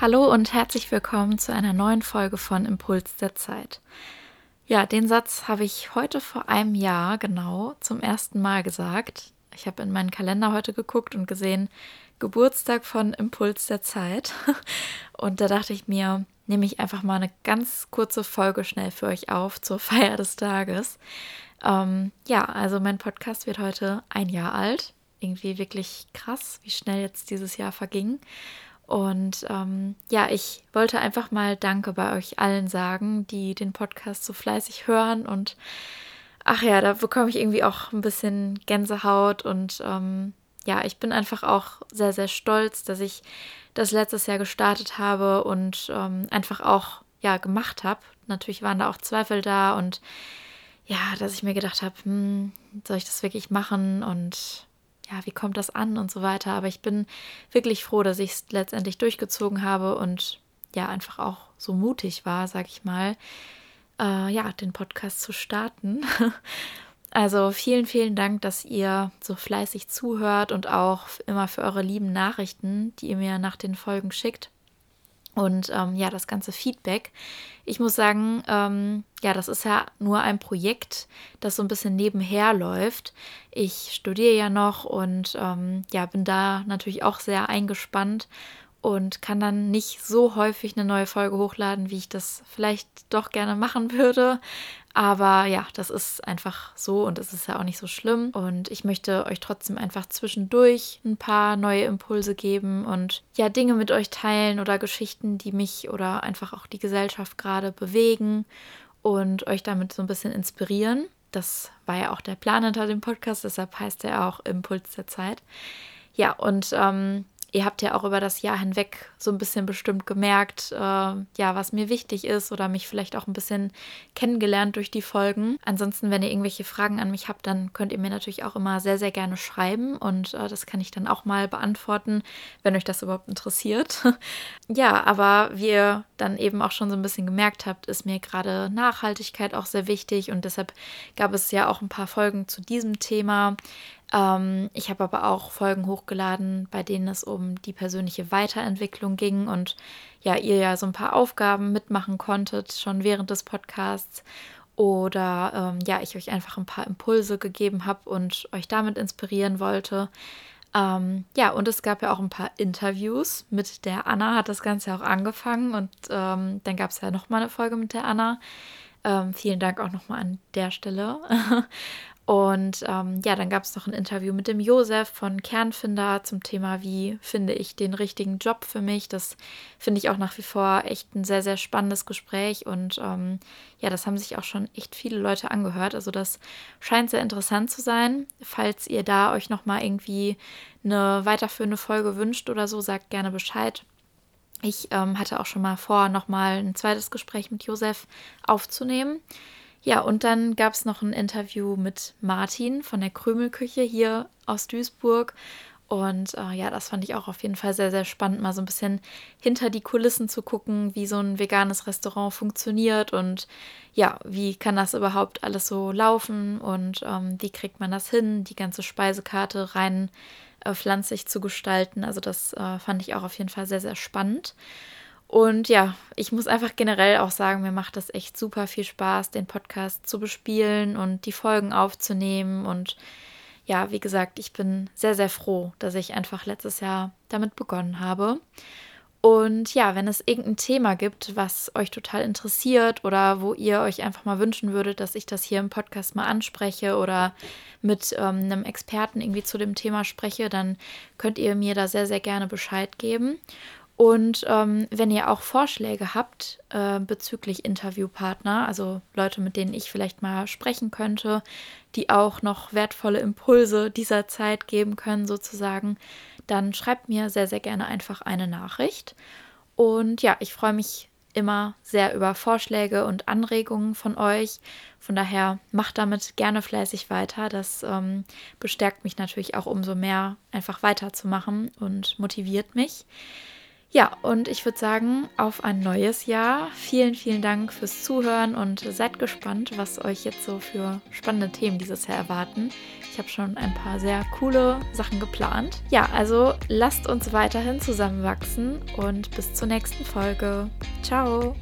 Hallo und herzlich willkommen zu einer neuen Folge von Impuls der Zeit. Ja, den Satz habe ich heute vor einem Jahr genau zum ersten Mal gesagt. Ich habe in meinen Kalender heute geguckt und gesehen, Geburtstag von Impuls der Zeit. Und da dachte ich mir, nehme ich einfach mal eine ganz kurze Folge schnell für euch auf zur Feier des Tages. Ähm, ja, also mein Podcast wird heute ein Jahr alt. Irgendwie wirklich krass, wie schnell jetzt dieses Jahr verging. Und ähm, ja, ich wollte einfach mal Danke bei euch allen sagen, die den Podcast so fleißig hören. Und ach ja, da bekomme ich irgendwie auch ein bisschen Gänsehaut. Und ähm, ja, ich bin einfach auch sehr, sehr stolz, dass ich das letztes Jahr gestartet habe und ähm, einfach auch ja gemacht habe. Natürlich waren da auch Zweifel da und ja, dass ich mir gedacht habe, hm, soll ich das wirklich machen? Und ja, wie kommt das an und so weiter. Aber ich bin wirklich froh, dass ich es letztendlich durchgezogen habe und ja, einfach auch so mutig war, sag ich mal, äh, ja, den Podcast zu starten. Also vielen, vielen Dank, dass ihr so fleißig zuhört und auch immer für eure lieben Nachrichten, die ihr mir nach den Folgen schickt und ähm, ja, das ganze Feedback. Ich muss sagen, ähm, ja, das ist ja nur ein Projekt, das so ein bisschen nebenher läuft. Ich studiere ja noch und ähm, ja, bin da natürlich auch sehr eingespannt und kann dann nicht so häufig eine neue Folge hochladen, wie ich das vielleicht doch gerne machen würde. Aber ja, das ist einfach so und es ist ja auch nicht so schlimm. Und ich möchte euch trotzdem einfach zwischendurch ein paar neue Impulse geben und ja, Dinge mit euch teilen oder Geschichten, die mich oder einfach auch die Gesellschaft gerade bewegen und euch damit so ein bisschen inspirieren. Das war ja auch der Plan hinter dem Podcast, deshalb heißt er auch Impuls der Zeit. Ja, und ähm, ihr habt ja auch über das Jahr hinweg so ein bisschen bestimmt gemerkt, äh, ja, was mir wichtig ist oder mich vielleicht auch ein bisschen kennengelernt durch die Folgen. Ansonsten, wenn ihr irgendwelche Fragen an mich habt, dann könnt ihr mir natürlich auch immer sehr, sehr gerne schreiben und äh, das kann ich dann auch mal beantworten, wenn euch das überhaupt interessiert. ja, aber wie ihr dann eben auch schon so ein bisschen gemerkt habt, ist mir gerade Nachhaltigkeit auch sehr wichtig und deshalb gab es ja auch ein paar Folgen zu diesem Thema. Ähm, ich habe aber auch Folgen hochgeladen, bei denen es um die persönliche Weiterentwicklung ging und ja, ihr ja so ein paar Aufgaben mitmachen konntet, schon während des Podcasts. Oder ähm, ja, ich euch einfach ein paar Impulse gegeben habe und euch damit inspirieren wollte. Ähm, ja, und es gab ja auch ein paar Interviews mit der Anna, hat das Ganze auch angefangen und ähm, dann gab es ja nochmal eine Folge mit der Anna. Ähm, vielen Dank auch nochmal an der Stelle. Und ähm, ja, dann gab es noch ein Interview mit dem Josef von Kernfinder zum Thema, wie finde ich den richtigen Job für mich. Das finde ich auch nach wie vor echt ein sehr, sehr spannendes Gespräch. Und ähm, ja, das haben sich auch schon echt viele Leute angehört. Also das scheint sehr interessant zu sein. Falls ihr da euch nochmal irgendwie eine weiterführende Folge wünscht oder so, sagt gerne Bescheid. Ich ähm, hatte auch schon mal vor, nochmal ein zweites Gespräch mit Josef aufzunehmen. Ja, und dann gab es noch ein Interview mit Martin von der Krümelküche hier aus Duisburg. Und äh, ja, das fand ich auch auf jeden Fall sehr, sehr spannend, mal so ein bisschen hinter die Kulissen zu gucken, wie so ein veganes Restaurant funktioniert und ja, wie kann das überhaupt alles so laufen und ähm, wie kriegt man das hin, die ganze Speisekarte rein äh, pflanzlich zu gestalten. Also das äh, fand ich auch auf jeden Fall sehr, sehr spannend. Und ja, ich muss einfach generell auch sagen, mir macht das echt super viel Spaß, den Podcast zu bespielen und die Folgen aufzunehmen. Und ja, wie gesagt, ich bin sehr, sehr froh, dass ich einfach letztes Jahr damit begonnen habe. Und ja, wenn es irgendein Thema gibt, was euch total interessiert oder wo ihr euch einfach mal wünschen würdet, dass ich das hier im Podcast mal anspreche oder mit ähm, einem Experten irgendwie zu dem Thema spreche, dann könnt ihr mir da sehr, sehr gerne Bescheid geben. Und ähm, wenn ihr auch Vorschläge habt äh, bezüglich Interviewpartner, also Leute, mit denen ich vielleicht mal sprechen könnte, die auch noch wertvolle Impulse dieser Zeit geben können, sozusagen, dann schreibt mir sehr, sehr gerne einfach eine Nachricht. Und ja, ich freue mich immer sehr über Vorschläge und Anregungen von euch. Von daher macht damit gerne fleißig weiter. Das ähm, bestärkt mich natürlich auch umso mehr, einfach weiterzumachen und motiviert mich. Ja, und ich würde sagen, auf ein neues Jahr. Vielen, vielen Dank fürs Zuhören und seid gespannt, was euch jetzt so für spannende Themen dieses Jahr erwarten. Ich habe schon ein paar sehr coole Sachen geplant. Ja, also lasst uns weiterhin zusammenwachsen und bis zur nächsten Folge. Ciao!